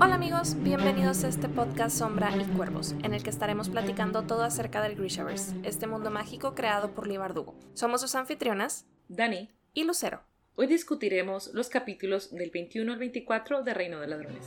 Hola amigos, bienvenidos a este podcast Sombra y Cuervos, en el que estaremos platicando todo acerca del Grishaverse, este mundo mágico creado por Lee Bardugo. Somos sus anfitrionas, Dani y Lucero. Hoy discutiremos los capítulos del 21 al 24 de Reino de Ladrones.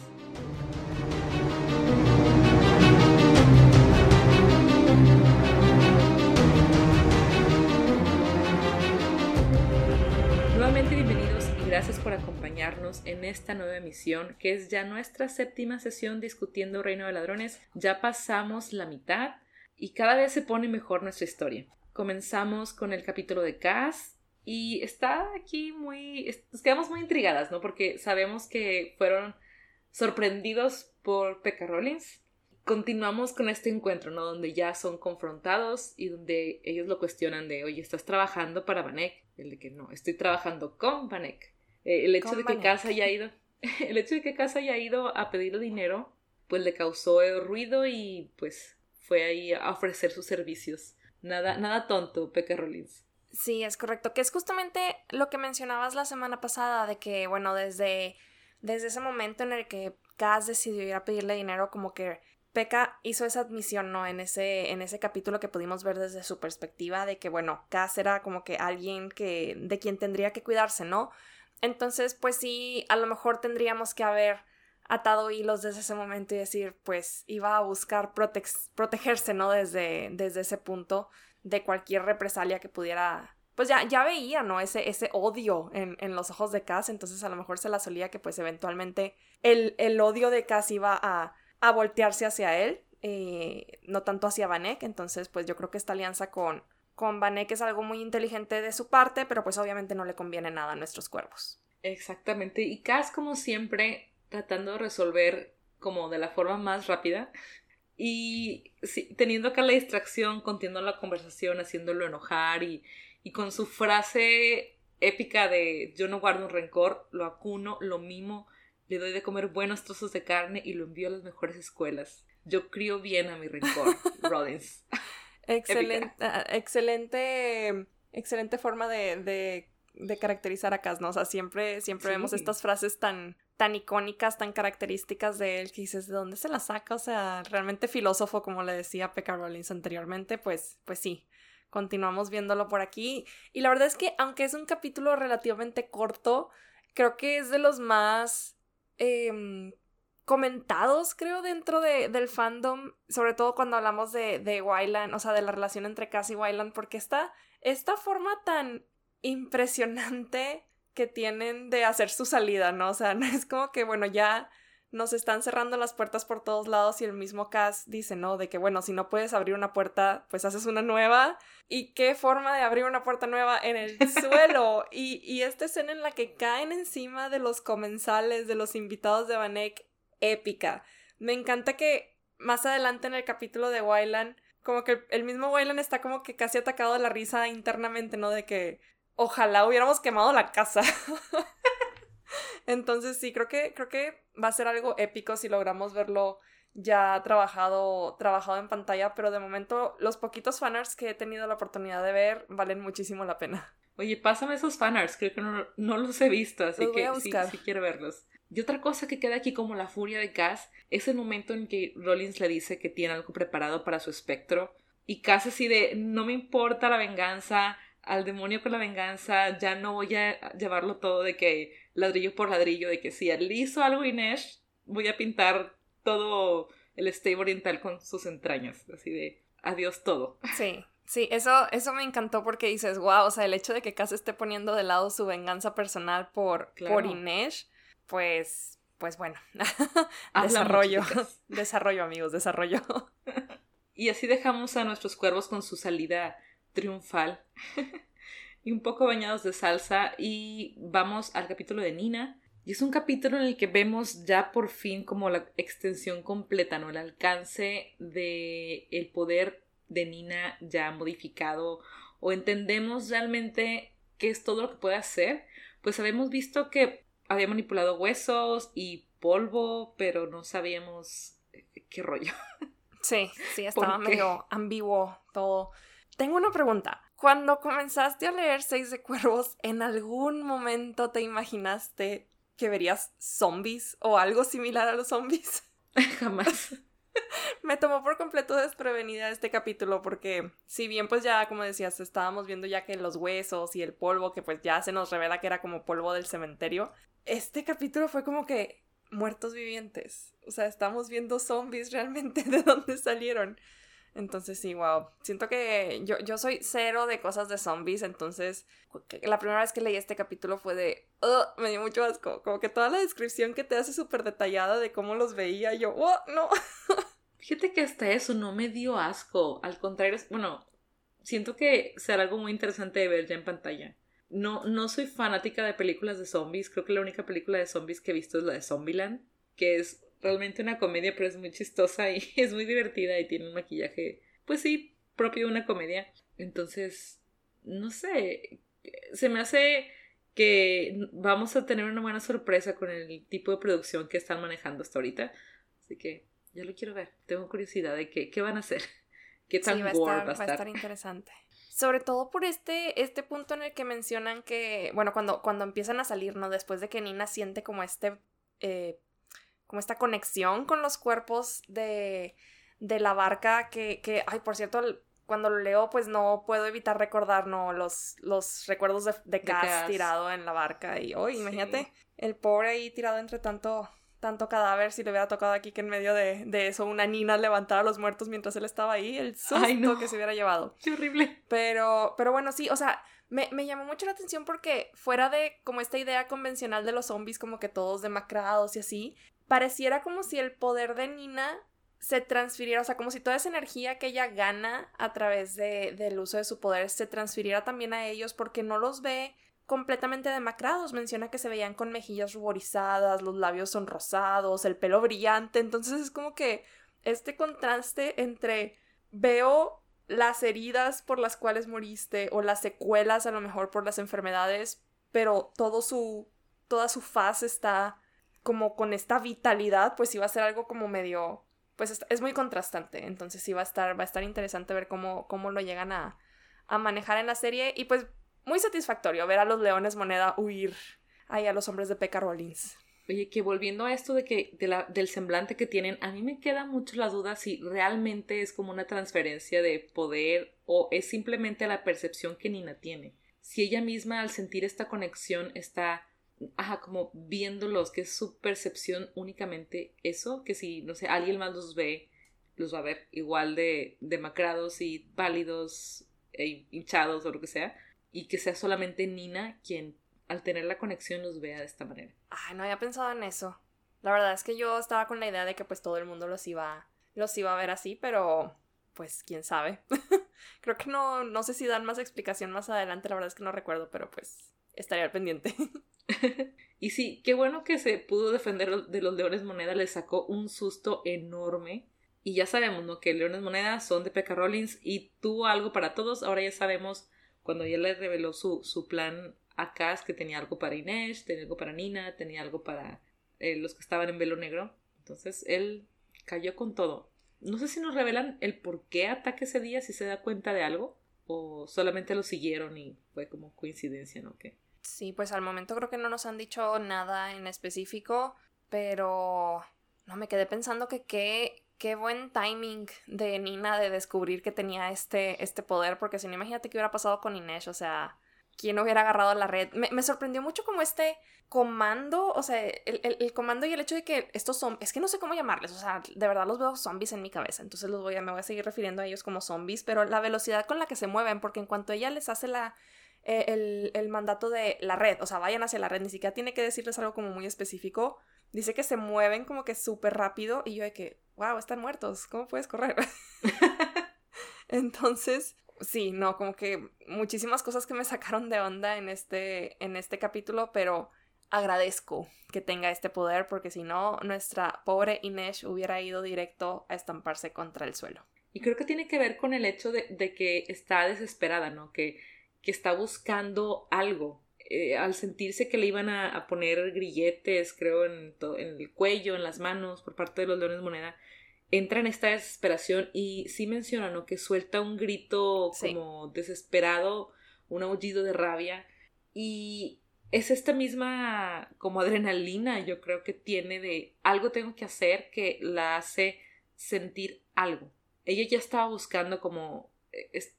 Nuevamente bienvenidos y gracias por acompañarnos en esta nueva emisión, que es ya nuestra séptima sesión discutiendo Reino de Ladrones. Ya pasamos la mitad y cada vez se pone mejor nuestra historia. Comenzamos con el capítulo de Cass y está aquí muy... Nos quedamos muy intrigadas, ¿no? Porque sabemos que fueron sorprendidos por Pekka Rollins. Continuamos con este encuentro, ¿no? Donde ya son confrontados y donde ellos lo cuestionan de, oye, ¿estás trabajando para Vanek? El de que no, estoy trabajando con Vanek. Eh, el hecho Con de que Vanek. Cass haya ido, el hecho de que Cass haya ido a pedirle dinero, pues le causó ruido y pues fue ahí a ofrecer sus servicios. Nada, nada tonto, Pekka Rollins. Sí, es correcto, que es justamente lo que mencionabas la semana pasada, de que, bueno, desde, desde ese momento en el que Kaz decidió ir a pedirle dinero, como que Pekka hizo esa admisión, ¿no? En ese, en ese capítulo que pudimos ver desde su perspectiva, de que, bueno, Kaz era como que alguien que, de quien tendría que cuidarse, ¿no? Entonces, pues sí, a lo mejor tendríamos que haber atado hilos desde ese momento y decir, pues iba a buscar protegerse, ¿no? Desde, desde ese punto de cualquier represalia que pudiera. Pues ya, ya veía, ¿no? Ese, ese odio en, en los ojos de Cass, entonces a lo mejor se la solía que pues eventualmente el, el odio de Cass iba a, a voltearse hacia él, eh, no tanto hacia Vanek, entonces pues yo creo que esta alianza con, con Vanek es algo muy inteligente de su parte, pero pues obviamente no le conviene nada a nuestros cuervos. Exactamente. Y Cass, como siempre, tratando de resolver como de la forma más rápida. Y sí, teniendo acá la distracción, continuando la conversación, haciéndolo enojar y, y con su frase épica de yo no guardo un rencor, lo acuno, lo mimo, le doy de comer buenos trozos de carne y lo envío a las mejores escuelas. Yo crío bien a mi rencor, Rollins. Excelente, ah, excelente, excelente forma de, de, de caracterizar a Cass, ¿no? O sea, siempre, siempre Sí. vemos estas frases tan, tan icónicas, tan características de él, que dices, ¿de dónde se las saca? O sea, realmente filósofo, como le decía Pekka Rollins anteriormente, pues, pues sí. Continuamos viéndolo por aquí. Y la verdad es que, aunque es un capítulo relativamente corto, creo que es de los más em, comentados, creo, dentro de, del fandom, sobre todo cuando hablamos de, de Wyland, o sea, de la relación entre Cass y Wyland, porque esta, esta forma tan impresionante que tienen de hacer su salida, ¿no? O sea, no es como que, bueno, ya nos están cerrando las puertas por todos lados y el mismo Cass dice, ¿no? De que, bueno, si no puedes abrir una puerta, pues haces una nueva. ¿Y qué forma de abrir una puerta nueva en el suelo? y, y esta escena en la que caen encima de los comensales, de los invitados de Vanek, épica. Me encanta que más adelante en el capítulo de Wyland, como que el, mismo Wyland está como que casi atacado de la risa internamente, ¿no? De que ojalá hubiéramos quemado la casa. Entonces sí, creo que, creo que va a ser algo épico si logramos verlo ya trabajado, trabajado en pantalla, pero de momento los poquitos fanarts que he tenido la oportunidad de ver valen muchísimo la pena. Oye, pásame esos fanarts, creo que no, no los he visto, así Los que sí quiero verlos. Y otra cosa que queda aquí como la furia de Cass es el momento en que Rollins le dice que tiene algo preparado para su espectro y Cass así de no me importa la venganza, al demonio con la venganza, ya no voy a llevarlo todo de que ladrillo por ladrillo, de que si él hizo algo Inés, voy a pintar todo el stable oriental con sus entrañas, así de adiós todo. Sí, sí, eso, eso me encantó porque dices, wow, o sea, el hecho de que Cass esté poniendo de lado su venganza personal por, Claro. por Inés, pues, pues bueno, desarrollo, desarrollo amigos, desarrollo. Y así dejamos a nuestros cuervos con su salida triunfal y un poco bañados de salsa y vamos al capítulo de Nina. Y es un capítulo en el que vemos ya por fin como la extensión completa, ¿no? El alcance de el poder de Nina ya modificado o entendemos realmente qué es todo lo que puede hacer. Pues habíamos visto que había manipulado huesos y polvo, pero no sabíamos qué rollo. Sí, sí, estaba medio ambiguo todo. Tengo una pregunta. Cuando comenzaste a leer Seis de Cuervos, ¿en algún momento te imaginaste que verías zombies o algo similar a los zombies? Jamás. Me tomó por completo desprevenida este capítulo porque si bien pues ya como decías estábamos viendo ya que los huesos y el polvo que pues ya se nos revela que era como polvo del cementerio, este capítulo fue como que muertos vivientes. O sea, estamos viendo zombies realmente de dónde salieron. Entonces sí, wow. Siento que yo, yo soy cero de cosas de zombies, entonces la primera vez que leí este capítulo fue de, me dio mucho asco. Como que toda la descripción que te hace súper detallada de cómo los veía, yo, oh, no. Fíjate que hasta eso no me dio asco. Al contrario, bueno, siento que será algo muy interesante de ver ya en pantalla. No, no soy fanática de películas de zombies. Creo que la única película de zombies que he visto es la de Zombieland, que es realmente una comedia, pero es muy chistosa y es muy divertida y tiene un maquillaje, pues sí, propio de una comedia. Entonces, no sé, se me hace que vamos a tener una buena sorpresa con el tipo de producción que están manejando hasta ahorita. Así que ya lo quiero ver. Tengo curiosidad de qué, qué van a hacer. ¿Qué tan sí, va, a estar, va, a estar interesante. Sobre todo por este, este punto en el que mencionan que, bueno, cuando, cuando empiezan a salir, ¿no? Después de que Nina siente como este eh, como esta conexión con los cuerpos de, de la barca que, que, ay, por cierto, cuando lo leo, pues no puedo evitar recordar, ¿no? Los, los recuerdos de, de, Cass, tirado en la barca y, hoy imagínate, el pobre ahí tirado entre tanto, tanto cadáver, si le hubiera tocado aquí que en medio de, de eso una nina levantara a los muertos mientras él estaba ahí, el susto que se hubiera llevado. Qué horrible. Pero, pero bueno, sí, o sea, me, me, llamó mucho la atención porque fuera de como esta idea convencional de los zombies como que todos demacrados y así, pareciera como si el poder de Nina se transfiriera, o sea, como si toda esa energía que ella gana a través de, del uso de su poder se transfiriera también a ellos porque no los ve completamente demacrados. Menciona que se veían con mejillas ruborizadas, los labios sonrosados, el pelo brillante. Entonces es como que este contraste entre veo las heridas por las cuales moriste o las secuelas a lo mejor por las enfermedades, pero todo su toda su faz está como con esta vitalidad, pues va a ser algo como medio, pues es, muy contrastante, entonces sí va a estar, va a estar interesante ver cómo, cómo lo llegan a, a manejar en la serie y pues muy satisfactorio ver a los leones moneda huir ahí a los hombres de P.K. Rollins. Oye, que volviendo a esto de que del semblante que tienen, a mí me queda mucho la duda si realmente es como una transferencia de poder o es simplemente la percepción que Nina tiene. Si ella misma al sentir esta conexión está ajá, como viéndolos, que es su percepción únicamente eso, que si, no sé, alguien más los ve, los va a ver igual de demacrados y pálidos e hinchados o lo que sea, y que sea solamente Nina quien al tener la conexión los vea de esta manera. Ay, no había pensado en eso. La verdad es que yo estaba con la idea de que pues todo el mundo los iba, los iba a ver así, pero pues quién sabe. Creo que no, no sé si dan más explicación más adelante, la verdad es que no recuerdo, pero pues estaría al pendiente. y sí, qué bueno que se pudo defender de los Leones Moneda, le sacó un susto enorme. Y ya sabemos, ¿no? Que Leones Moneda son de P.K. Rollins y tuvo algo para todos. Ahora ya sabemos, cuando ya le reveló su, su plan a Cass, que tenía algo para Inés, tenía algo para Nina, tenía algo para eh, los que estaban en velo negro. Entonces él cayó con todo. No sé si nos revelan el por qué ataque ese día, si se da cuenta de algo, o solamente lo siguieron y fue como coincidencia, ¿no? Que Sí, pues al momento creo que no nos han dicho nada en específico, pero no me quedé pensando que qué, qué buen timing de Nina de descubrir que tenía este, este poder, porque si no, imagínate qué hubiera pasado con Inés, o sea, quién hubiera agarrado la red. Me, sorprendió mucho como este comando, o sea, el, el, comando y el hecho de que estos son, es que no sé cómo llamarles, o sea, de verdad los veo zombies en mi cabeza, entonces los voy a, me voy a seguir refiriendo a ellos como zombies, pero la velocidad con la que se mueven, porque en cuanto ella les hace la eh, el, mandato de la red, o sea, vayan hacia la red, ni siquiera tiene que decirles algo como muy específico. Dice que se mueven como que súper rápido y yo de que, wow, están muertos, ¿cómo puedes correr? Entonces, sí, no, como que muchísimas cosas que me sacaron de onda en este, en este capítulo, pero agradezco que tenga este poder porque si no, nuestra pobre Inés hubiera ido directo a estamparse contra el suelo. Y creo que tiene que ver con el hecho de, de que está desesperada, ¿no? Que que está buscando algo. Eh, al sentirse que le iban a, poner grilletes, creo, en, en, el cuello, en las manos, por parte de los leones moneda, entra en esta desesperación y sí menciona, ¿no? Que suelta un grito como desesperado, un aullido de rabia y es esta misma como adrenalina yo creo que tiene de algo tengo que hacer que la hace sentir algo. Ella ya estaba buscando como,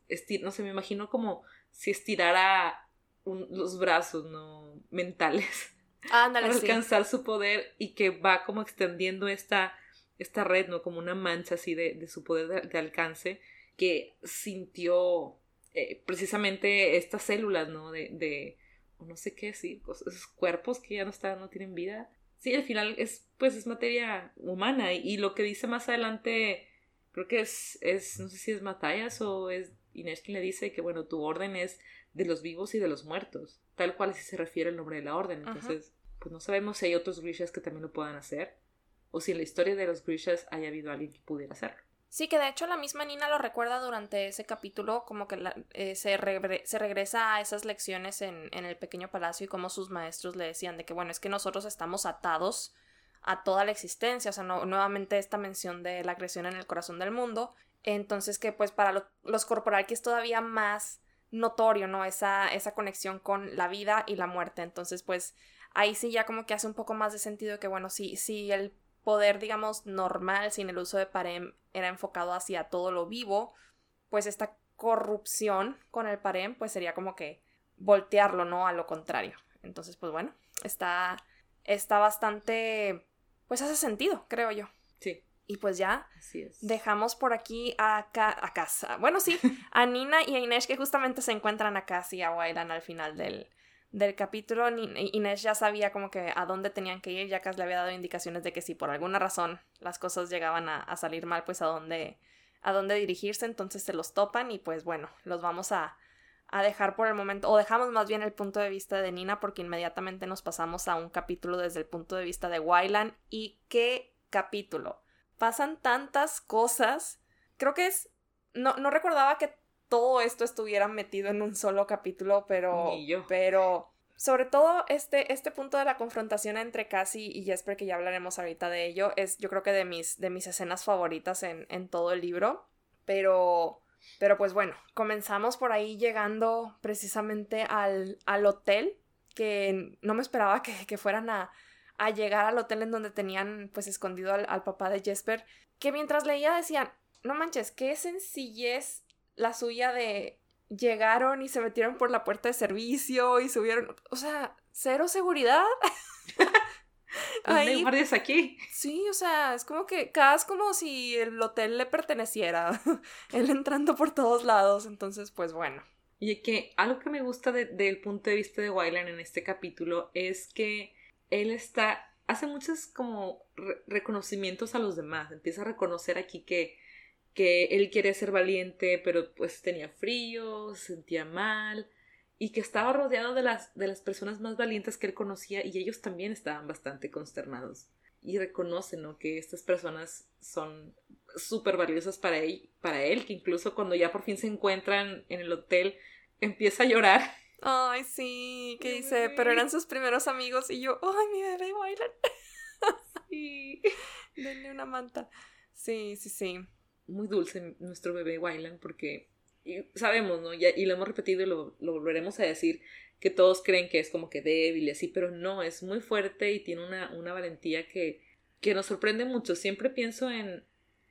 estir, no sé, me imagino como si estirara los brazos, ¿no? Mentales. para alcanzar su poder y que va como extendiendo esta, esta red, ¿no? Como una mancha así de, de su poder de, alcance que sintió eh, precisamente estas células, ¿no? De, de no sé qué decir, esos cuerpos que ya no están, no tienen vida. Sí, al final es, pues, es materia humana y, lo que dice más adelante, creo que es, es, no sé si es Matthias o es Inés quien le dice que, bueno, tu orden es de los vivos y de los muertos, tal cual así se refiere el nombre de la orden. Entonces, pues no sabemos si hay otros Grishas que también lo puedan hacer o si en la historia de los Grishas haya habido alguien que pudiera hacerlo. Sí, que de hecho la misma Nina lo recuerda durante ese capítulo, como que eh, se, se, regresa a esas lecciones en, en, el pequeño palacio y como sus maestros le decían de que, bueno, es que nosotros estamos atados a toda la existencia, o sea, no, nuevamente esta mención de la agresión en el corazón del mundo, entonces que pues para los corporal que es todavía más notorio, ¿no? Esa, esa conexión con la vida y la muerte, entonces pues ahí sí ya como que hace un poco más de sentido que, bueno, si, si el poder, digamos, normal, sin el uso de parem, era enfocado hacia todo lo vivo, pues esta corrupción con el parem, pues sería como que voltearlo, ¿no? A lo contrario. Entonces, pues bueno, está, está bastante, pues hace sentido, creo yo. Y pues ya Así es. dejamos por aquí a, a casa. Bueno, sí, a Nina y a Inés que justamente se encuentran acá, sí, a Wailan al final del, del capítulo, Inés ya sabía como que a dónde tenían que ir, ya que le había dado indicaciones de que si por alguna razón las cosas llegaban a, salir mal, pues a dónde, a dónde dirigirse, entonces se los topan y pues bueno, los vamos a, a dejar por el momento, o dejamos más bien el punto de vista de Nina porque inmediatamente nos pasamos a un capítulo desde el punto de vista de Wylan y qué capítulo. Pasan tantas cosas, creo que es, no, no recordaba que todo esto estuviera metido en un solo capítulo, pero. Pero. Sobre todo este, este punto de la confrontación entre Cassie y Jesper, que ya hablaremos ahorita de ello, es yo creo que de mis, de mis escenas favoritas en, en todo el libro. Pero. Pero pues bueno, comenzamos por ahí llegando precisamente al, al hotel, que no me esperaba que, que fueran a, a, llegar al hotel en donde tenían pues escondido al, al papá de Jesper, que mientras leía decían, no manches, qué sencillez la suya de llegaron y se metieron por la puerta de servicio y subieron, o sea, cero seguridad. Hay guardias aquí. Sí, o sea, es como que casi como si el hotel le perteneciera. Él entrando por todos lados, entonces, pues bueno. Y que algo que me gusta del punto de vista de Wyland en este capítulo es que él está, hace muchos como reconocimientos a los demás, empieza a reconocer aquí que que él quería ser valiente, pero pues tenía frío, se sentía mal, y que estaba rodeado de las, de las personas más valientes que él conocía, y ellos también estaban bastante consternados. Y reconocen ¿no? que estas personas son súper valiosas para él, para él, que incluso cuando ya por fin se encuentran en el hotel, empieza a llorar. Ay, sí, que dice, pero eran sus primeros amigos, y yo, ay, mi bebé bailan. sí. Denle una manta. Sí, sí, sí muy dulce nuestro bebé Wyland porque sabemos, ¿no? y lo hemos repetido y lo, volveremos a decir, que todos creen que es como que débil y así, pero no, es muy fuerte y tiene una, una valentía que, que nos sorprende mucho. Siempre pienso en...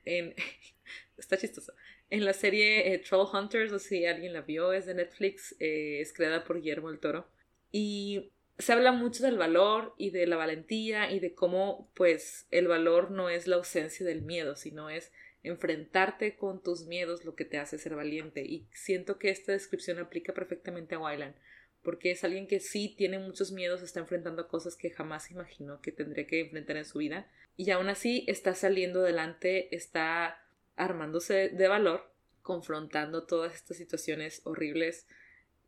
en está chistoso. En la serie eh, Troll Hunters, o si alguien la vio, es de Netflix, eh, es creada por Guillermo el Toro. Y se habla mucho del valor y de la valentía y de cómo, pues, el valor no es la ausencia del miedo, sino es enfrentarte con tus miedos lo que te hace ser valiente. Y siento que esta descripción aplica perfectamente a Wyland, porque es alguien que sí tiene muchos miedos, está enfrentando cosas que jamás imaginó que tendría que enfrentar en su vida, y aún así está saliendo adelante, está armándose de valor, confrontando todas estas situaciones horribles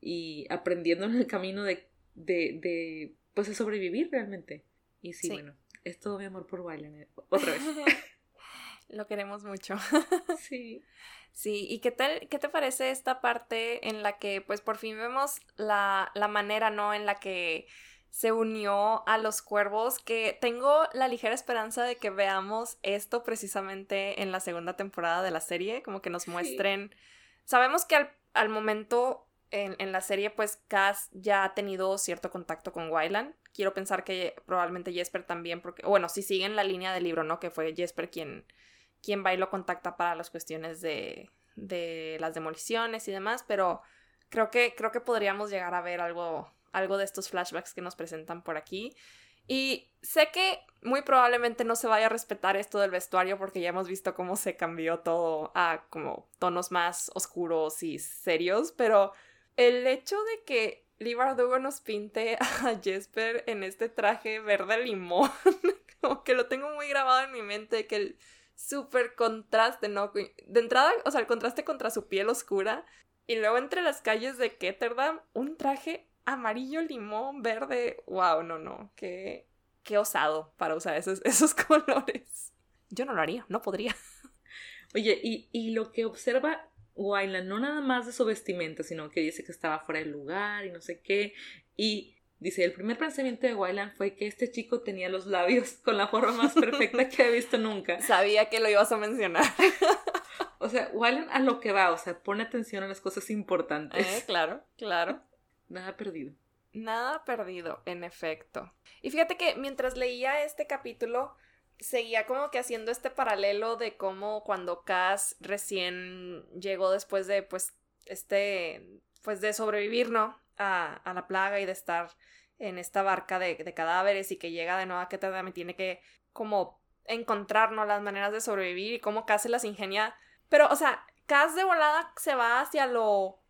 y aprendiendo en el camino de, de, de pues, a sobrevivir realmente. Y sí, bueno, es todo mi amor por Wyland, eh, otra vez. Lo queremos mucho. sí. Sí, ¿y qué, tal, qué te parece esta parte en la que pues por fin vemos la, la manera, ¿no? En la que se unió a los cuervos, que tengo la ligera esperanza de que veamos esto precisamente en la segunda temporada de la serie, como que nos muestren. Sabemos que al, al momento en, en, la serie, pues Cass ya ha tenido cierto contacto con Wyland. Quiero pensar que probablemente Jesper también, porque, bueno, si siguen la línea del libro, ¿no? Que fue Jesper quien, quien va y lo contacta para las cuestiones de, de las demoliciones y demás, pero creo que, creo que podríamos llegar a ver algo, algo de estos flashbacks que nos presentan por aquí. Y sé que muy probablemente no se vaya a respetar esto del vestuario porque ya hemos visto cómo se cambió todo a como tonos más oscuros y serios, pero el hecho de que Lee Bardugo nos pinte a Jesper en este traje verde limón, como que lo tengo muy grabado en mi mente, que el súper contraste, ¿no? De entrada, o sea, el contraste contra su piel oscura y luego entre las calles de Ketterdam, un traje amarillo, limón, verde. Wow, no, no. Qué, qué osado para usar esos, esos colores. Yo no lo haría, no podría. Oye, y, y lo que observa Wyland, no nada más de su vestimenta, sino que dice que estaba fuera del lugar y no sé qué. Y dice, el primer pensamiento de Wyland fue que este chico tenía los labios con la forma más perfecta que he visto nunca. Sabía que lo ibas a mencionar. o sea, Wyland a lo que va, o sea, pone atención a las cosas importantes. Eh, claro, claro. Nada perdido. Nada perdido, en efecto. Y fíjate que mientras leía este capítulo, seguía como que haciendo este paralelo de cómo cuando Cass recién llegó después de, pues, este, pues de sobrevivir, ¿no? A, a la plaga y de estar en esta barca de, cadáveres y que llega de nuevo a Ketterdam y tiene que como encontrarnos las maneras de sobrevivir y cómo Cass se las ingenia. Pero, o sea, Cass de volada se va hacia lo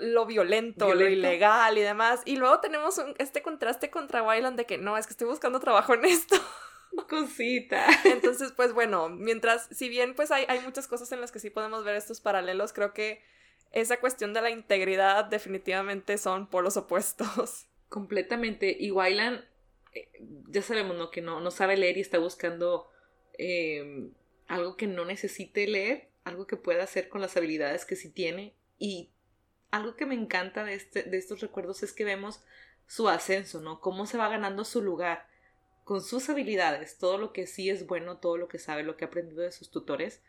lo violento, lo ilegal y demás. Y luego tenemos este contraste contra Wyland de que no, es que estoy buscando trabajo en esto. Cosita. Entonces, pues bueno, mientras, si bien pues hay, hay muchas cosas en las que sí podemos ver estos paralelos, creo que esa cuestión de la integridad definitivamente son polos opuestos. Completamente. Y Wyland, eh, ya sabemos, ¿no? Que no, no sabe leer y está buscando eh, algo que no necesite leer, algo que pueda hacer con las habilidades que sí tiene. Y algo que me encanta de, este, de estos recuerdos es que vemos su ascenso, ¿no? Cómo se va ganando su lugar con sus habilidades, todo lo que sí es bueno, todo lo que sabe, lo que ha aprendido de sus tutores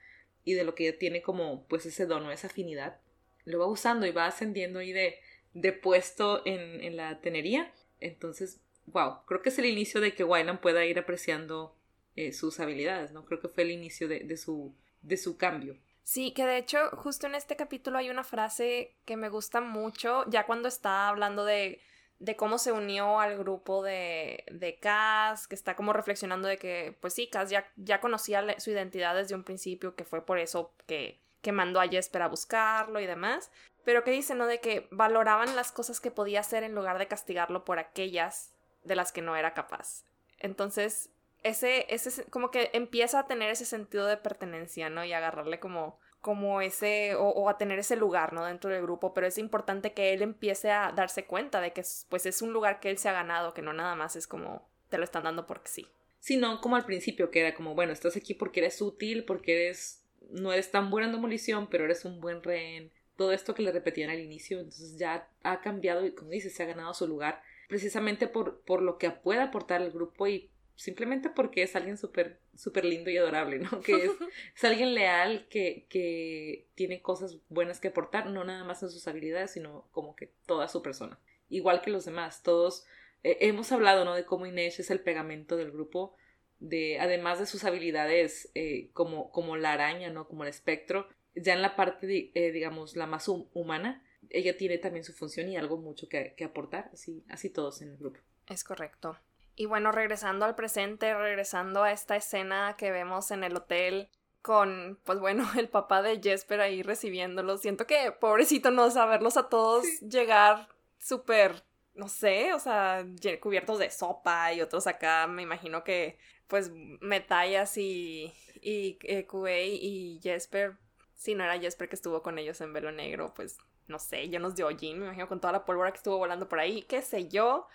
y de lo que ya tiene como pues ese dono, esa afinidad, lo va usando y va ascendiendo ahí de, de puesto en, en la tenería. Entonces, wow, creo que es el inicio de que Wyland pueda ir apreciando eh, sus habilidades, ¿no? Creo que fue el inicio de, de, su, de su cambio. Sí, que de hecho justo en este capítulo hay una frase que me gusta mucho, ya cuando está hablando de, de cómo se unió al grupo de, de Cass, que está como reflexionando de que, pues sí, Cass ya, ya conocía su identidad desde un principio, que fue por eso que, que mandó a Jesper a buscarlo y demás, pero que dice, ¿no? De que valoraban las cosas que podía hacer en lugar de castigarlo por aquellas de las que no era capaz. Entonces, ese, ese, como que empieza a tener ese sentido de pertenencia, ¿no? Y agarrarle como, como ese, o, a tener ese lugar, ¿no? Dentro del grupo, pero es importante que él empiece a darse cuenta de que, pues, es un lugar que él se ha ganado, que no nada más es como te lo están dando porque sí. Sí, no como al principio, que era como, bueno, estás aquí porque eres útil, porque eres, no eres tan buena en demolición, pero eres un buen rehén. Todo esto que le repetían al inicio, entonces ya ha cambiado y, como dices, se ha ganado su lugar precisamente por, por lo que puede aportar el grupo y simplemente porque es alguien súper súper lindo y adorable, ¿no? Que es, es alguien leal que, que, tiene cosas buenas que aportar, no nada más en sus habilidades, sino como que toda su persona. Igual que los demás, todos eh, hemos hablado, ¿no? De cómo Inés es el pegamento del grupo, de además de sus habilidades eh, como, como la araña, ¿no? Como el espectro, ya en la parte, eh, digamos, la más humana, ella tiene también su función y algo mucho que, que aportar, así, así todos en el grupo. Es correcto. Y bueno, regresando al presente, regresando a esta escena que vemos en el hotel con, pues bueno, el papá de Jesper ahí recibiéndolos. Siento que, pobrecito, no saberlos a todos llegar súper, no sé, o sea, cubiertos de sopa y otros acá, me imagino que, pues, Metallas y, y eh, y Jesper, si no era Jesper que estuvo con ellos en Velo Negro, pues, no sé, llenos de hollín, me imagino con toda la pólvora que estuvo volando por ahí, qué sé yo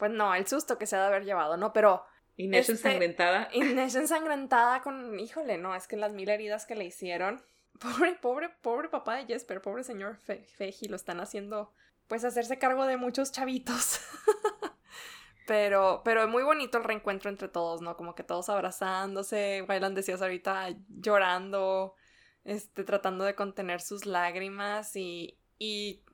pues no, el susto que se ha de haber llevado, ¿no? Pero... Inés este, ensangrentada. Inés ensangrentada con, híjole, no, es que las mil heridas que le hicieron. Pobre, pobre, pobre papá de Jesper, pobre señor Fe Feji, lo están haciendo, pues hacerse cargo de muchos chavitos. Pero, pero es muy bonito el reencuentro entre todos, ¿no? Como que todos abrazándose, Wayland decías ahorita llorando, este, tratando de contener sus lágrimas y, y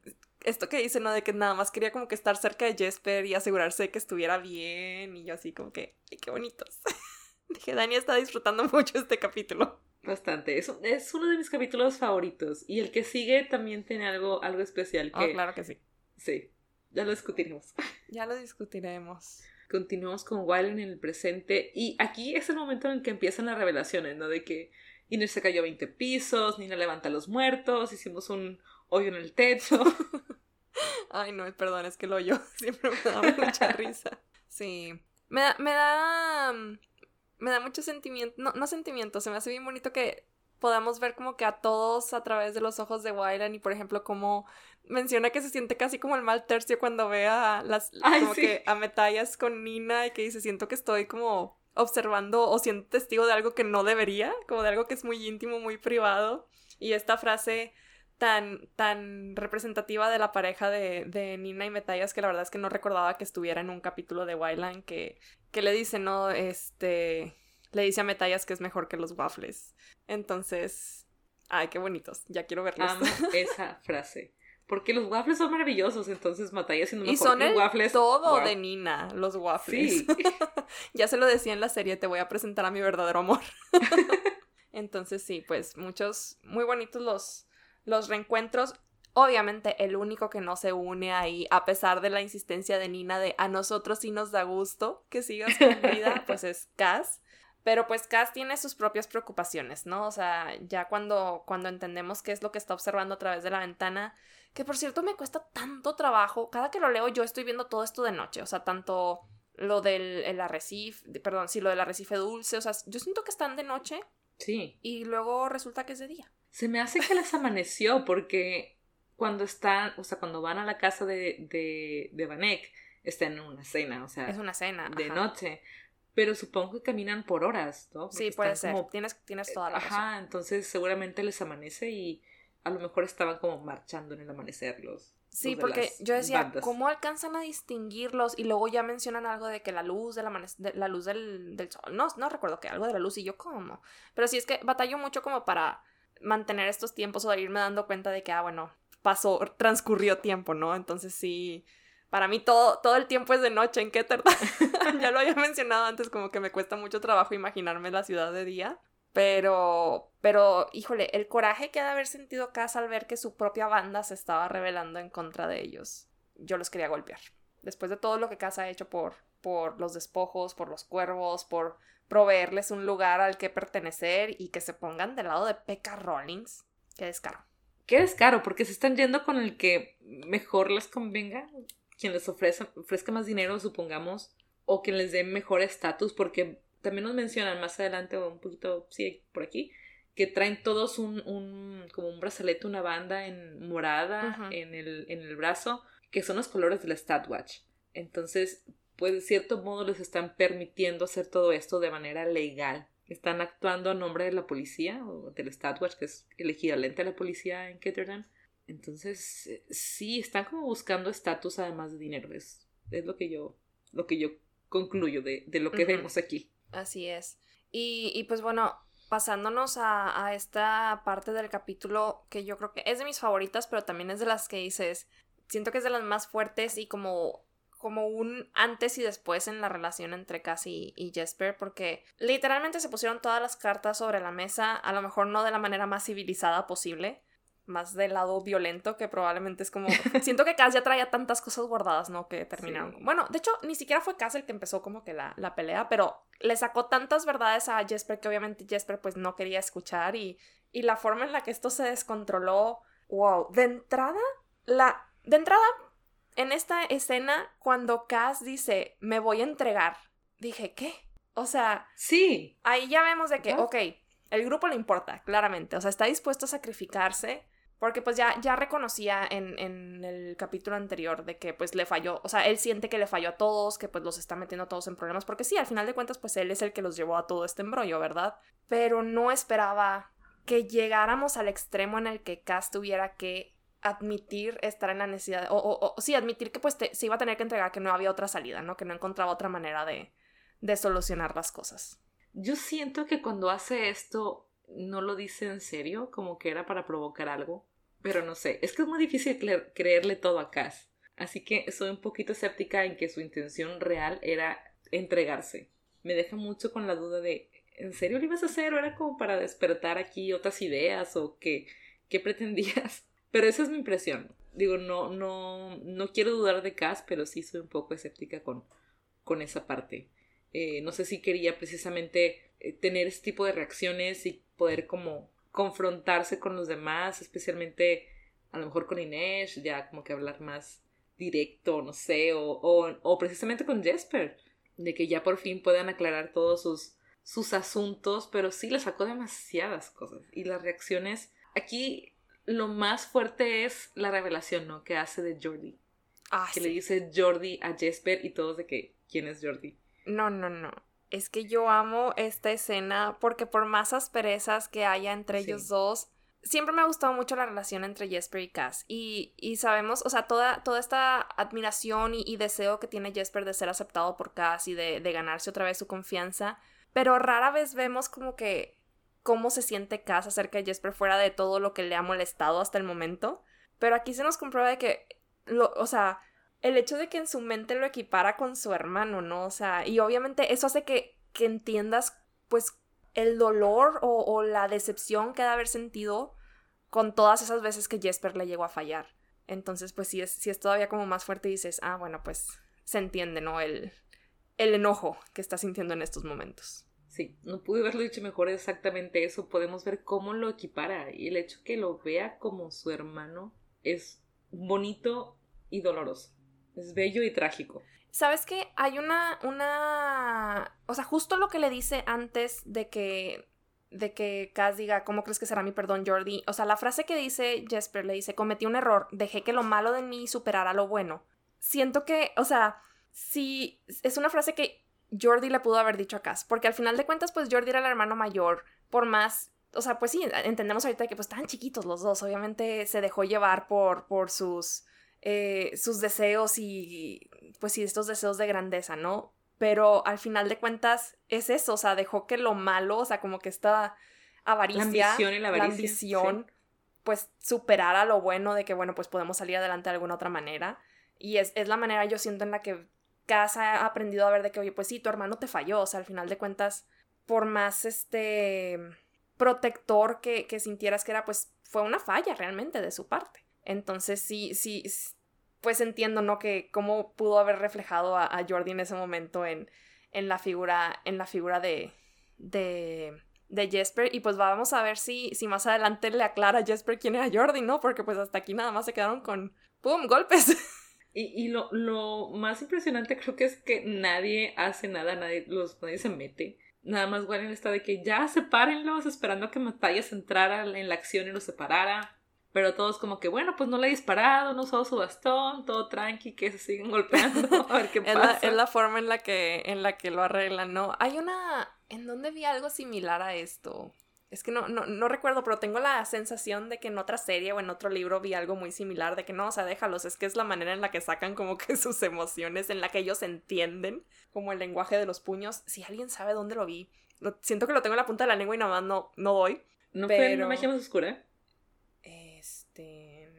esto que dice, ¿no? De que nada más quería como que estar cerca de Jesper y asegurarse de que estuviera bien y yo así como que, ¡ay, qué bonitos! Dije, Dani está disfrutando mucho este capítulo. Bastante. Es, es uno de mis capítulos favoritos. Y el que sigue también tiene algo, algo especial. Oh, claro que sí. Sí. Ya lo discutiremos. Ya lo discutiremos. Continuamos con Wyland en el presente. Y aquí es el momento en el que empiezan las revelaciones, ¿no? De que Inés se cayó a 20 pisos, Nina levanta a los muertos, hicimos un hoyo en el techo. Ay, no, perdón, es que el hoyo siempre me da mucha risa. Sí. Me da, me da mm, me da mucho sentimiento, no, no sentimiento, se me hace bien bonito que podamos ver como que a todos a través de los ojos de Wyland y por ejemplo como menciona que se siente casi como el mal tercio cuando ve a las como que a metallas con Nina y que dice siento que estoy como observando o siendo testigo de algo que no debería, como de algo que es muy íntimo, muy privado y esta frase tan, tan representativa de la pareja de, de, Nina y Metallas que la verdad es que no recordaba que estuviera en un capítulo de Wildland que, que le dice, ¿no? Este, le dice a Metallas que es mejor que los waffles. Entonces, ay, qué bonitos, ya quiero verlos. Amo esa frase. Porque los waffles son maravillosos, entonces Metallas siendo mejor y son que el waffles. todo de Nina, los waffles. Sí. ya se lo decía en la serie, te voy a presentar a mi verdadero amor. entonces sí, pues muchos, muy bonitos los, los reencuentros. Obviamente el único que no se une ahí, a pesar de la insistencia de Nina de a nosotros sí nos da gusto que sigas con vida, pues es Cass. Pero pues Cass tiene sus propias preocupaciones, ¿no? O sea, ya cuando, cuando entendemos qué es lo que está observando a través de la ventana, que por cierto me cuesta tanto trabajo, cada que lo leo yo estoy viendo todo esto de noche, o sea, tanto lo del el arrecife, perdón, sí, lo del arrecife dulce, o sea, yo siento que están de noche. Sí. Y luego resulta que es de día. Se me hace que les amaneció porque cuando están, o sea, cuando van a la casa de, de, de Vanek, están en una cena, o sea. Es una cena. De noche. Pero supongo que caminan por horas, ¿no? sí, puede ser. Tienes, tienes toda la razón. Ajá, entonces seguramente les amanece y a lo mejor estaban como marchando en el amanecer los. Sí, porque yo decía, ¿cómo alcanzan a distinguirlos? Y luego ya mencionan algo de que la luz del amanecer, la luz del, del, sol, no, no recuerdo que algo de la luz y yo, ¿cómo? Pero sí es que batallo mucho como para mantener estos tiempos o irme dando cuenta de que, ah, bueno, pasó, transcurrió tiempo, ¿no? Entonces sí, para mí todo, todo el tiempo es de noche en Keter. ya lo había mencionado antes, como que me cuesta mucho trabajo imaginarme la ciudad de día. Pero, pero, híjole, el coraje que ha de haber sentido Cass al ver que su propia banda se estaba rebelando en contra de ellos. Yo los quería golpear. Después de todo lo que Cass ha hecho por, por los despojos, por los cuervos, por proveerles un lugar al que pertenecer y que se pongan del lado de Pekka Rollins. Qué descaro. Qué descaro, porque se están yendo con el que mejor les convenga, quien les ofrezca, ofrezca más dinero, supongamos, o quien les dé mejor estatus, porque también nos mencionan más adelante, o un poquito, sí, por aquí, que traen todos un, un como un brazalete, una banda en morada en, el, en el brazo, que son los colores de la Statwatch. Entonces, pues de cierto modo les están permitiendo hacer todo esto de manera legal. Están actuando a nombre de la policía o del Statwatch, que es el equivalente a la policía en Ketterdam. Entonces, sí, están como buscando estatus además de dinero. Es, es, lo que yo, lo que yo concluyo de, de lo que vemos aquí. Así es. Y, y pues bueno, pasándonos a, a, esta parte del capítulo que yo creo que es de mis favoritas, pero también es de las que dices, siento que es de las más fuertes y como como un antes y después en la relación entre Cassie y Jesper, porque literalmente se pusieron todas las cartas sobre la mesa, a lo mejor no de la manera más civilizada posible, más del lado violento, que probablemente es como. Siento que Cass ya traía tantas cosas guardadas, ¿no? Que terminaron. Bueno, de hecho, ni siquiera fue Cass el que empezó como que la, la, pelea, pero le sacó tantas verdades a Jesper que obviamente Jesper pues no quería escuchar y, y la forma en la que esto se descontroló. ¡Wow! De entrada, la. De entrada, en esta escena, cuando Cass dice, me voy a entregar, dije, ¿qué? O sea, sí. Ahí ya vemos de que, ok, el grupo le importa, claramente. O sea, está dispuesto a sacrificarse. Porque pues ya, ya reconocía en, en, el capítulo anterior de que pues le falló, o sea, él siente que le falló a todos, que pues los está metiendo a todos en problemas, porque sí, al final de cuentas pues él es el que los llevó a todo este embrollo, ¿verdad? Pero no esperaba que llegáramos al extremo en el que Cass tuviera que admitir estar en la necesidad, o, o, sí, admitir que pues se iba a tener que entregar, que no había otra salida, ¿no? Que no encontraba otra manera de, de solucionar las cosas. Yo siento que cuando hace esto no lo dice en serio, como que era para provocar algo, pero no sé, es que es muy difícil creerle todo a Cass. Así que soy un poquito escéptica en que su intención real era entregarse. Me deja mucho con la duda de, ¿en serio lo ibas a hacer o era como para despertar aquí otras ideas o qué, qué pretendías? Pero esa es mi impresión. Digo, no, no, no quiero dudar de Cass, pero sí soy un poco escéptica con, con esa parte. Eh, no sé si quería precisamente eh, tener ese tipo de reacciones y poder como confrontarse con los demás, especialmente a lo mejor con Inés, ya como que hablar más directo, no sé, o, o, precisamente con Jesper, de que ya por fin puedan aclarar todos sus, sus asuntos, pero sí le sacó demasiadas cosas y las reacciones. Aquí lo más fuerte es la revelación, ¿no? Que hace de Jordi. Ah, que le dice Jordi a Jesper y todos de que, ¿quién es Jordi? No, no, no. Es que yo amo esta escena porque por más asperezas que haya entre ellos dos, siempre me ha gustado mucho la relación entre Jesper y Cass. Y, y sabemos, o sea, toda, toda esta admiración y, deseo que tiene Jesper de ser aceptado por Cass y de, de ganarse otra vez su confianza. Pero rara vez vemos como que cómo se siente Cass acerca de Jesper fuera de todo lo que le ha molestado hasta el momento. Pero aquí se nos comprueba de que, lo, o sea, el hecho de que en su mente lo equipara con su hermano, ¿no? O sea, y obviamente eso hace que, que entiendas, pues, el dolor o, la decepción que ha de haber sentido con todas esas veces que Jesper le llegó a fallar. Entonces, pues, si es, si es todavía como más fuerte dices, ah, bueno, pues, se entiende, ¿no? El, el enojo que está sintiendo en estos momentos. Sí, no pude haberlo dicho mejor exactamente eso. Podemos ver cómo lo equipara y el hecho que lo vea como su hermano es bonito y doloroso. Es bello y trágico. ¿Sabes qué? Hay una, una, o sea, justo lo que le dice antes de que, de que Cass diga, ¿cómo crees que será mi perdón, Jordi? O sea, la frase que dice Jesper le dice, cometí un error, dejé que lo malo de mí superara lo bueno. Siento que, o sea, sí, es una frase que Jordi le pudo haber dicho a Cass, porque al final de cuentas, pues Jordi era el hermano mayor, por más o sea, pues sí, entendemos ahorita que pues estaban chiquitos los dos, obviamente se dejó llevar por, por sus, eh, sus deseos y, pues sí, estos deseos de grandeza, ¿no? Pero al final de cuentas es eso, o sea, dejó que lo malo, o sea, como que esta avaricia, la ambición, y la, ambición pues superara lo bueno de que, bueno, pues podemos salir adelante de alguna otra manera. Y es, es la manera, yo siento, en la que Casa ha aprendido a ver de que, oye, pues sí, tu hermano te falló, o sea, al final de cuentas, por más este protector que, que sintieras que era, pues fue una falla realmente de su parte. Entonces sí, sí, pues entiendo, ¿no? Que cómo pudo haber reflejado a, Jordi en ese momento en, en, la figura, en la figura de, de, de Jesper. Y pues vamos a ver si, si más adelante le aclara a Jesper quién era Jordi, ¿no? Porque pues hasta aquí nada más se quedaron con, ¡pum!, golpes. Y, y lo, lo, más impresionante creo que es que nadie hace nada, nadie, los, nadie se mete. Nada más Warren está de que ya sepárenlos, esperando que Matthias entrara en la acción y los separara. Pero todos como que, bueno, pues no le he disparado, no usado su bastón, todo tranqui, que se siguen golpeando, a ver qué pasa. es, la, forma en la que, en la que lo arreglan, ¿no? Hay una... ¿En dónde vi algo similar a esto? Es que no, no, no recuerdo, pero tengo la sensación de que en otra serie o en otro libro vi algo muy similar, de que no, o sea, déjalos, es que es la manera en la que sacan como que sus emociones, en la que ellos entienden, como el lenguaje de los puños. Si alguien sabe dónde lo vi, lo, siento que lo tengo en la punta de la lengua y nada más no, no doy. ¿No pero... fue en magia más oscura? Este,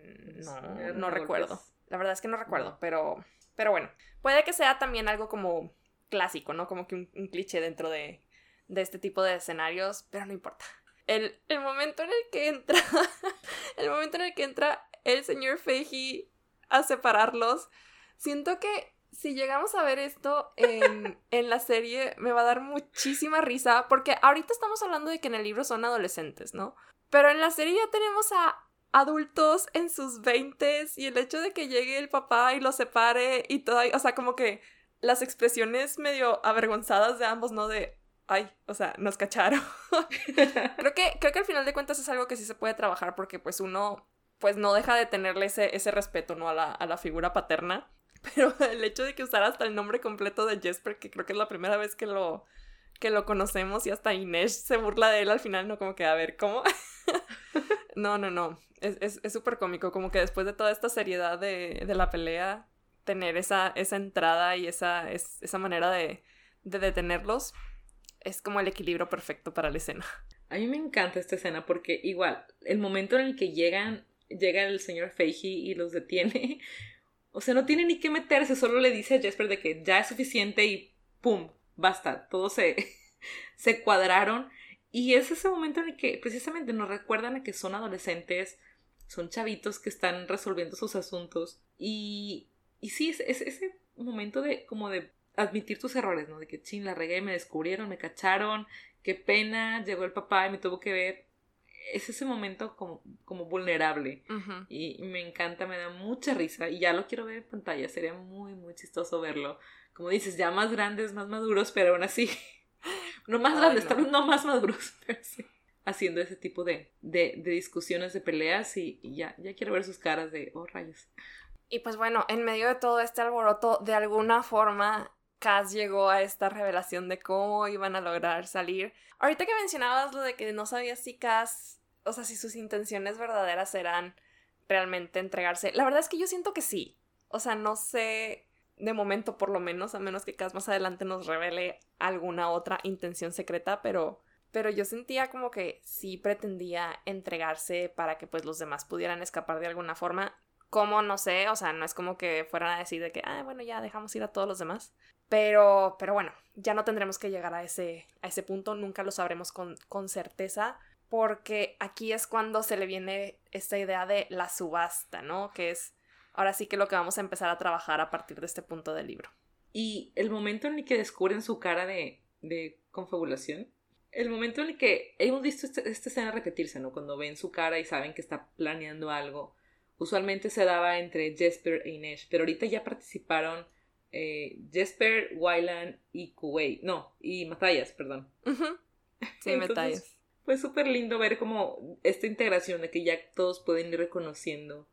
no, no recuerdo. La verdad es que no recuerdo, pero, pero bueno, puede que sea también algo como clásico, ¿no? Como que un, cliché dentro de, de, este tipo de escenarios, pero no importa. El, el momento en el que entra, el momento en el que entra el señor Feiji a separarlos, siento que si llegamos a ver esto en, en, la serie, me va a dar muchísima risa, porque ahorita estamos hablando de que en el libro son adolescentes, ¿no? Pero en la serie ya tenemos a adultos en sus veintes y el hecho de que llegue el papá y los separe y todo, o sea, como que las expresiones medio avergonzadas de ambos, ¿no? De, ay, o sea, nos cacharon. creo, que, creo que al final de cuentas es algo que sí se puede trabajar porque pues uno, pues no deja de tenerle ese, ese respeto, ¿no? A la, a la figura paterna. Pero el hecho de que usara hasta el nombre completo de Jesper, que creo que es la primera vez que lo, que lo conocemos y hasta Inés se burla de él al final, ¿no? Como que, a ver, ¿cómo? no, no, no. es súper es, cómico, como que después de toda esta seriedad de, de la pelea, tener esa, esa entrada y esa, esa manera de, de detenerlos es como el equilibrio perfecto para la escena. A mí me encanta esta escena porque igual, el momento en el que llegan, llega el señor Feiji y los detiene, o sea, no tiene ni que meterse, solo le dice a Jesper de que ya es suficiente y ¡pum! Basta, todos se, se cuadraron. Y es ese momento en el que precisamente nos recuerdan a que son adolescentes, son chavitos que están resolviendo sus asuntos. Y, y sí, es ese momento de como de admitir tus errores, ¿no? De que, chin, la regué, me descubrieron, me cacharon, qué pena, llegó el papá y me tuvo que ver. Es ese momento como, como vulnerable. y, me encanta, me da mucha risa. Y ya lo quiero ver en pantalla. Sería muy, muy chistoso verlo. Como dices, ya más grandes, más maduros, pero aún así. no más grandes, tal vez no más maduros, pero sí. Haciendo ese tipo de, de, discusiones, de peleas. Y, y, ya, ya quiero ver sus caras de, oh rayos. Y pues bueno, en medio de todo este alboroto, de alguna forma Cass llegó a esta revelación de cómo iban a lograr salir. Ahorita que mencionabas lo de que no sabías si Cass, o sea, si sus intenciones verdaderas eran realmente entregarse, la verdad es que yo siento que sí. O sea, no sé, de momento por lo menos, a menos que Cass más adelante nos revele alguna otra intención secreta, pero pero yo sentía como que sí pretendía entregarse para que pues los demás pudieran escapar de alguna forma. ¿Cómo? No sé, o sea, no es como que fueran a decir de que, ah, bueno, ya dejamos ir a todos los demás. Pero, pero bueno, ya no tendremos que llegar a ese, a ese punto, nunca lo sabremos con, con certeza, porque aquí es cuando se le viene esta idea de la subasta, ¿no? Que es ahora sí que lo que vamos a empezar a trabajar a partir de este punto del libro. Y el momento en el que descubren su cara de, de confabulación, el momento en el que hemos visto esta, escena repetirse, ¿no? Cuando ven su cara y saben que está planeando algo, usualmente se daba entre Jesper e Inés, pero ahorita ya participaron eh, Jesper, Wyland y Kuwait. No, y Matthias, perdón. Sí, Matthias. Fue súper lindo ver como esta integración de que ya todos pueden ir reconociendo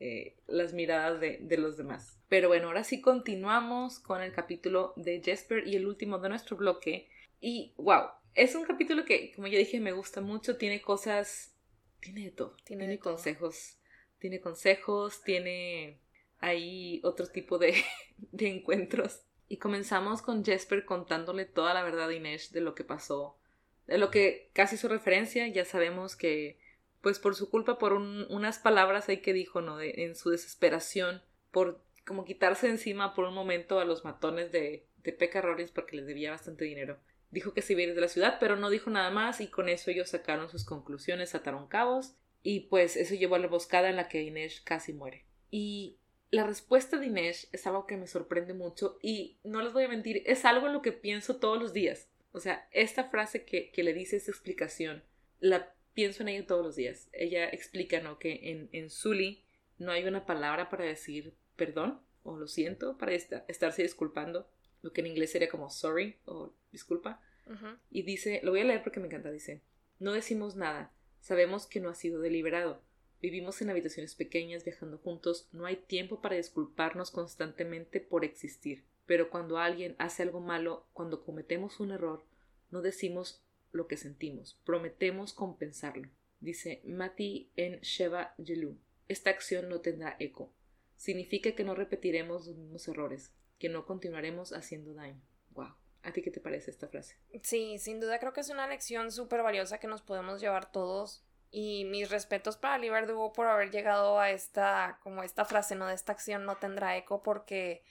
eh, las miradas de, de, los demás. Pero bueno, ahora sí continuamos con el capítulo de Jesper y el último de nuestro bloque. Y wow, es un capítulo que, como ya dije, me gusta mucho, tiene cosas, tiene de todo, tiene, consejos, tiene consejos, tiene ahí otro tipo de, de encuentros. Y comenzamos con Jesper contándole toda la verdad a Inés de lo que pasó, de lo que casi su referencia, ya sabemos que pues por su culpa, por unas palabras ahí que dijo, ¿no? En su desesperación, por como quitarse encima por un momento a los matones de, de Pekka Rollins porque les debía bastante dinero. Dijo que se iba a ir de la ciudad, pero no dijo nada más y con eso ellos sacaron sus conclusiones, ataron cabos y pues eso llevó a la emboscada en la que Inés casi muere. Y la respuesta de Inés es algo que me sorprende mucho y no les voy a mentir, es algo en lo que pienso todos los días. O sea, esta frase que, que le dice esa explicación, la pienso en ella todos los días. Ella explica, ¿no? Que en, en Zully no hay una palabra para decir perdón o lo siento, para estarse disculpando, lo que en inglés sería como sorry o disculpa. Y dice, lo voy a leer porque me encanta, dice, no decimos nada, sabemos que no ha sido deliberado, Vivimos en habitaciones pequeñas, viajando juntos, no hay tiempo para disculparnos constantemente por existir. Pero cuando alguien hace algo malo, cuando cometemos un error, no decimos lo que sentimos, prometemos compensarlo. Dice Mati en Sheva Yelu. Esta acción no tendrá eco. Significa que no repetiremos los mismos errores, que no continuaremos haciendo daño. Wow. ¿A ti qué te parece esta frase? Sí, sin duda creo que es una lección súper valiosa que nos podemos llevar todos y mis respetos para Liber Duo por haber llegado a esta, como esta frase, ¿no? De esta acción no tendrá eco porque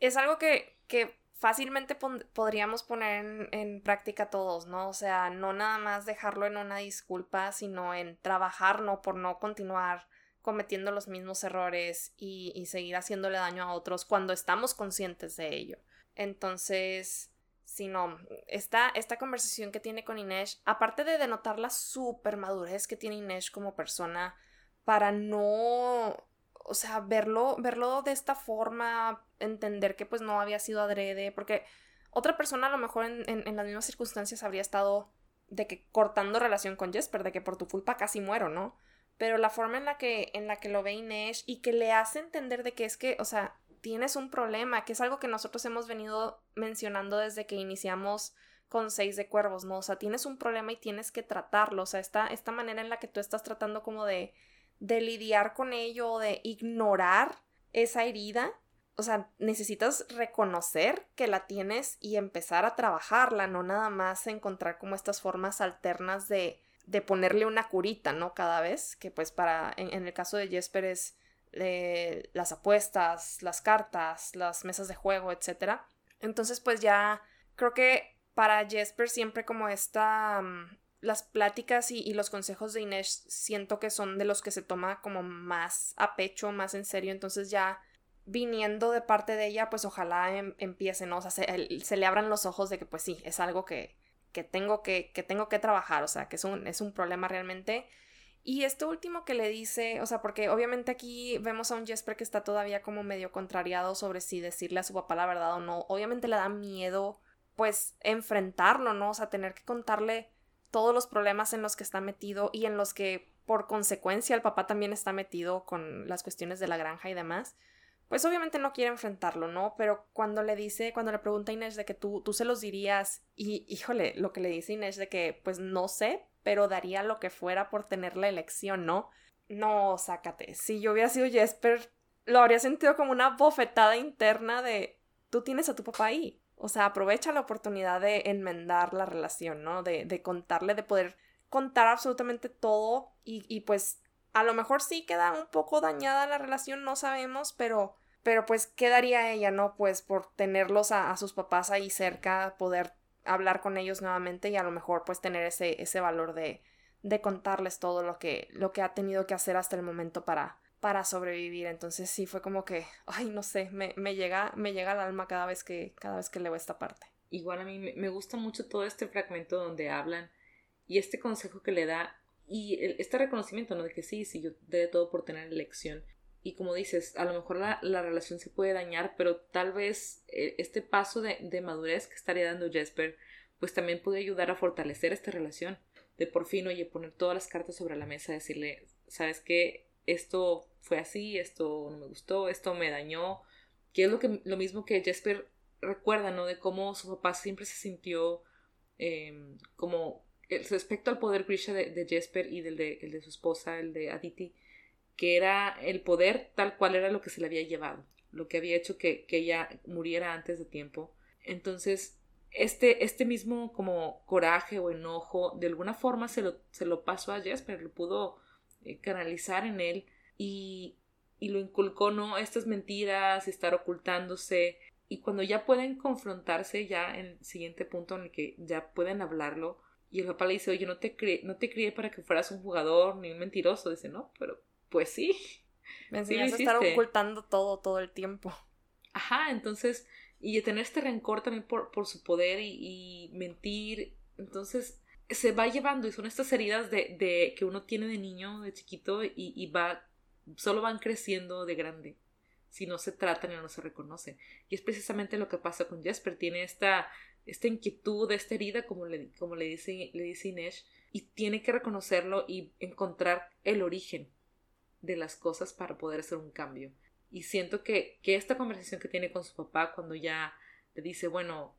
es algo que, que fácilmente podríamos poner en, en, práctica todos, ¿no? O sea, no nada más dejarlo en una disculpa, sino en trabajar, ¿no? Por no continuar cometiendo los mismos errores y, y seguir haciéndole daño a otros cuando estamos conscientes de ello. Entonces, sino esta, esta conversación que tiene con Inés, aparte de denotar la super madurez que tiene Inés como persona para no, o sea, verlo, verlo de esta forma, entender que pues no había sido adrede, porque otra persona a lo mejor en, en, las mismas circunstancias habría estado de que cortando relación con Jesper, de que por tu culpa casi muero, ¿no? Pero la forma en la que, en la que lo ve Inés y que le hace entender de que es que, o sea, tienes un problema, que es algo que nosotros hemos venido mencionando desde que iniciamos con seis de cuervos, ¿no? O sea, tienes un problema y tienes que tratarlo, o sea, esta, esta manera en la que tú estás tratando como de, de lidiar con ello, de ignorar esa herida. O sea, necesitas reconocer que la tienes y empezar a trabajarla, no nada más encontrar como estas formas alternas de, de ponerle una curita, ¿no? Cada vez, que pues para, en, el caso de Jesper es eh, las apuestas, las cartas, las mesas de juego, etc. Entonces pues ya creo que para Jesper siempre como esta, mm, las pláticas y, los consejos de Inés siento que son de los que se toma como más a pecho, más en serio, entonces ya viniendo de parte de ella, pues ojalá em, empiece, ¿no? O sea, se, le abran los ojos de que pues sí, es algo que, que, tengo, que, que tengo que trabajar, o sea, que es un, es un problema realmente. Y este último que le dice, o sea, porque obviamente aquí vemos a un Jesper que está todavía como medio contrariado sobre si decirle a su papá la verdad o no. Obviamente le da miedo, pues, enfrentarlo, ¿no? O sea, tener que contarle todos los problemas en los que está metido y en los que por consecuencia el papá también está metido con las cuestiones de la granja y demás, pues obviamente no quiere enfrentarlo, ¿no? Pero cuando le dice, cuando le pregunta a Inés de que tú, tú se los dirías y híjole, lo que le dice Inés de que pues no sé, pero daría lo que fuera por tener la elección, ¿no? No, sácate. Si yo hubiera sido Jesper, lo habría sentido como una bofetada interna de tú tienes a tu papá ahí. O sea, aprovecha la oportunidad de enmendar la relación, ¿no? De, de contarle, de poder contar absolutamente todo y, y, pues a lo mejor sí queda un poco dañada la relación, no sabemos, pero, pero pues quedaría ella, ¿no? Pues por tenerlos a, a, sus papás ahí cerca, poder hablar con ellos nuevamente y a lo mejor pues tener ese, ese valor de, de contarles todo lo que, lo que ha tenido que hacer hasta el momento para, para sobrevivir. Entonces sí fue como que, ay, no sé, me, me, llega, me llega al alma cada vez que, cada vez que leo esta parte. Igual a mí me, gusta mucho todo este fragmento donde hablan y este consejo que le da y este reconocimiento, ¿no? De que sí, sí, yo de todo por tener elección. Y como dices, a lo mejor la, la relación se puede dañar, pero tal vez eh, este paso de, de, madurez que estaría dando Jesper, pues también puede ayudar a fortalecer esta relación. De por fin, oye, poner todas las cartas sobre la mesa, decirle, ¿sabes qué? Esto fue así, esto no me gustó, esto me dañó, que es lo, que, lo mismo que Jesper recuerda, ¿no? De cómo su papá siempre se sintió em, como respecto al poder Grisha de, de Jesper y del de, el de su esposa, el de Aditi, que era el poder tal cual era lo que se le había llevado, lo que había hecho que, que ella muriera antes de tiempo. Entonces, este, este mismo como coraje o enojo, de alguna forma se lo, se lo pasó a Jesper, lo pudo eh, canalizar en él y, y lo inculcó, ¿no? Estas mentiras, estar ocultándose. Y cuando ya pueden confrontarse, ya en el siguiente punto en el que ya pueden hablarlo, y el papá le dice, oye, no te, crié, no te crié para que fueras un jugador ni un mentiroso. Dice, no, pero pues sí. Me enseñaste a estar ocultando todo, todo el tiempo. Ajá, entonces, y de tener este rencor también por, por su poder y, mentir. Entonces, se va llevando y son estas heridas de, de que uno tiene de niño, de chiquito, y, y va solo van creciendo de grande si no se tratan y no se reconocen. Y es precisamente lo que pasa con Jesper. Tiene esta, esta inquietud, esta herida, como le, como le dice, le dice Inés, y tiene que reconocerlo y encontrar el origen de las cosas para poder hacer un cambio. Y siento que, que esta conversación que tiene con su papá cuando ya le dice, bueno,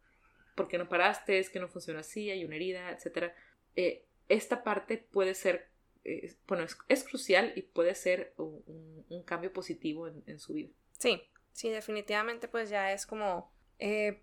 ¿por qué no paraste? Es que no funciona así, hay una herida, etc. Eh, esta parte puede ser bueno, es, crucial y puede ser un, cambio positivo en, en, su vida. Sí, sí, definitivamente pues ya es como, eh,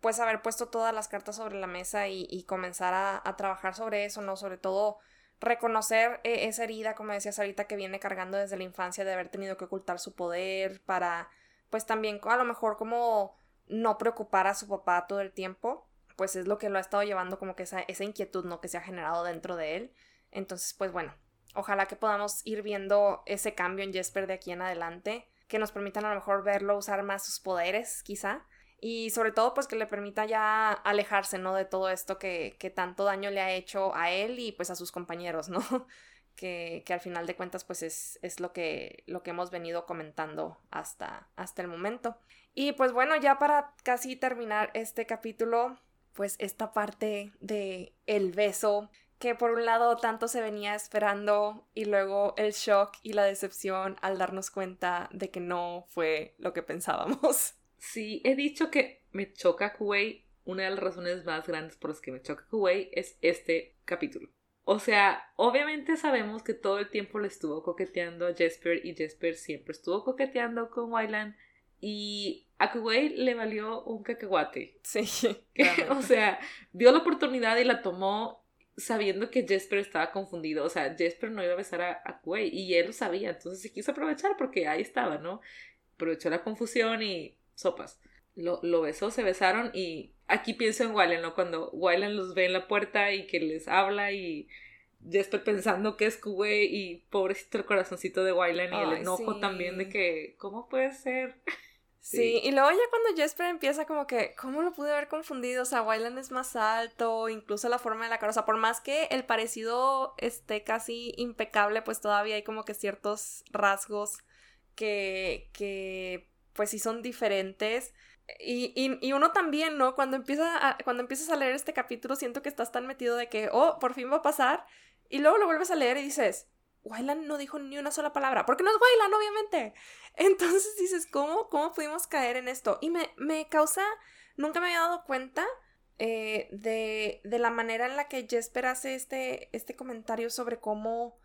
pues haber puesto todas las cartas sobre la mesa y, y comenzar a, a, trabajar sobre eso, ¿no? Sobre todo reconocer eh, esa herida, como decías ahorita, que viene cargando desde la infancia de haber tenido que ocultar su poder para, pues también a lo mejor como no preocupar a su papá todo el tiempo, pues es lo que lo ha estado llevando como que esa, esa inquietud, ¿no? Que se ha generado dentro de él. Entonces, pues bueno, Ojalá que podamos ir viendo ese cambio en Jesper de aquí en adelante, que nos permitan a lo mejor verlo usar más sus poderes, quizá. Y sobre todo, pues que le permita ya alejarse, ¿no? De todo esto que, que tanto daño le ha hecho a él y pues a sus compañeros, ¿no? que, que, al final de cuentas, pues es, es lo, que, lo que hemos venido comentando hasta, hasta el momento. Y pues bueno, ya para casi terminar este capítulo, pues esta parte de el beso que por un lado tanto se venía esperando y luego el shock y la decepción al darnos cuenta de que no fue lo que pensábamos. Sí, he dicho que me choca Kuwait. Una de las razones más grandes por las que me choca Kuwait es este capítulo. O sea, obviamente sabemos que todo el tiempo le estuvo coqueteando a Jesper y Jesper siempre estuvo coqueteando con Wyland y a Kuwait le valió un cacahuate. Sí. o sea, vio la oportunidad y la tomó sabiendo que Jesper estaba confundido. O sea, Jesper no iba a besar a, a Kuwait y él lo sabía. Entonces se quiso aprovechar porque ahí estaba, ¿no? Aprovechó la confusión y sopas. Lo, lo besó, se besaron y aquí pienso en Wyland, ¿no? Cuando Wyland los ve en la puerta y que les habla y Jesper pensando que es Kuwait y pobrecito el corazoncito de Wyland y el enojo también de que, ¿cómo puede ser? Sí. y luego ya cuando Jesper empieza como que, ¿cómo lo pude haber confundido? O sea, Wyland es más alto, incluso la forma de la cara, o sea, por más que el parecido esté casi impecable, pues todavía hay como que ciertos rasgos que, que pues sí son diferentes. Y, y, y, uno también, ¿no? Cuando, empieza cuando empiezas a leer este capítulo, siento que estás tan metido de que, oh, por fin va a pasar. Y luego lo vuelves a leer y dices, Wyland no dijo ni una sola palabra, porque no es Wyland, obviamente. Entonces dices, ¿cómo, cómo pudimos caer en esto? Y me, me causa, nunca me había dado cuenta eh, de, de, la manera en la que Jesper hace este, este comentario sobre cómo,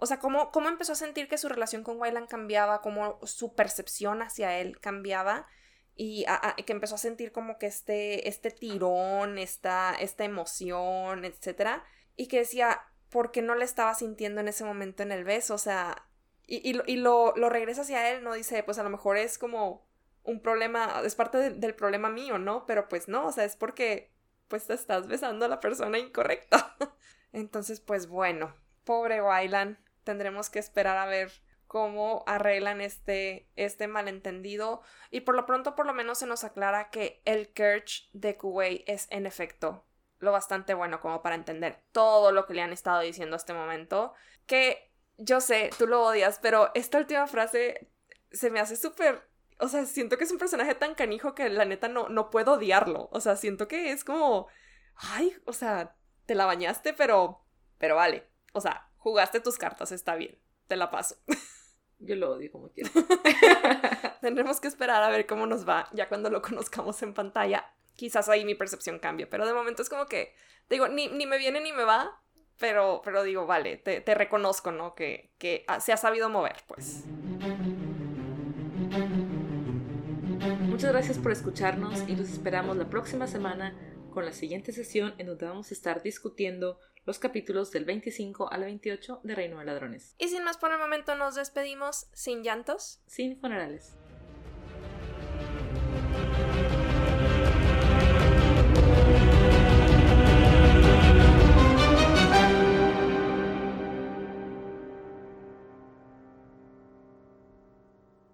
o sea, cómo, cómo empezó a sentir que su relación con Wyland cambiaba, cómo su percepción hacia él cambiaba y que empezó a sentir como que este, este tirón, esta, esta emoción, etc. Y que decía, porque no le estaba sintiendo en ese momento en el beso, o sea, y, y, lo, lo, regresa hacia él, no dice, pues a lo mejor es como un problema, es parte del problema mío, ¿no? Pero pues no, o sea, es porque pues te estás besando a la persona incorrecta. Entonces, pues bueno, pobre Wylan, tendremos que esperar a ver cómo arreglan este, este malentendido y por lo pronto por lo menos se nos aclara que el Kirch de Kuwait es en efecto lo bastante bueno como para entender todo lo que le han estado diciendo hasta este momento. Que yo sé, tú lo odias, pero esta última frase se me hace súper... O sea, siento que es un personaje tan canijo que la neta no, no puedo odiarlo. O sea, siento que es como... Ay, o sea, te la bañaste, pero... Pero vale. O sea, jugaste tus cartas, está bien. Te la paso. Yo lo odio como quiera. Tendremos que esperar a ver cómo nos va ya cuando lo conozcamos en pantalla quizás ahí mi percepción cambie, pero de momento es como que, digo, ni, ni me viene ni me va, pero, pero digo, vale, te, te reconozco, ¿no? Que, que se ha sabido mover, pues. Muchas gracias por escucharnos y los esperamos la próxima semana con la siguiente sesión en donde vamos a estar discutiendo los capítulos del 25 al 28 de Reino de Ladrones. Y sin más por el momento nos despedimos sin llantos, sin funerales.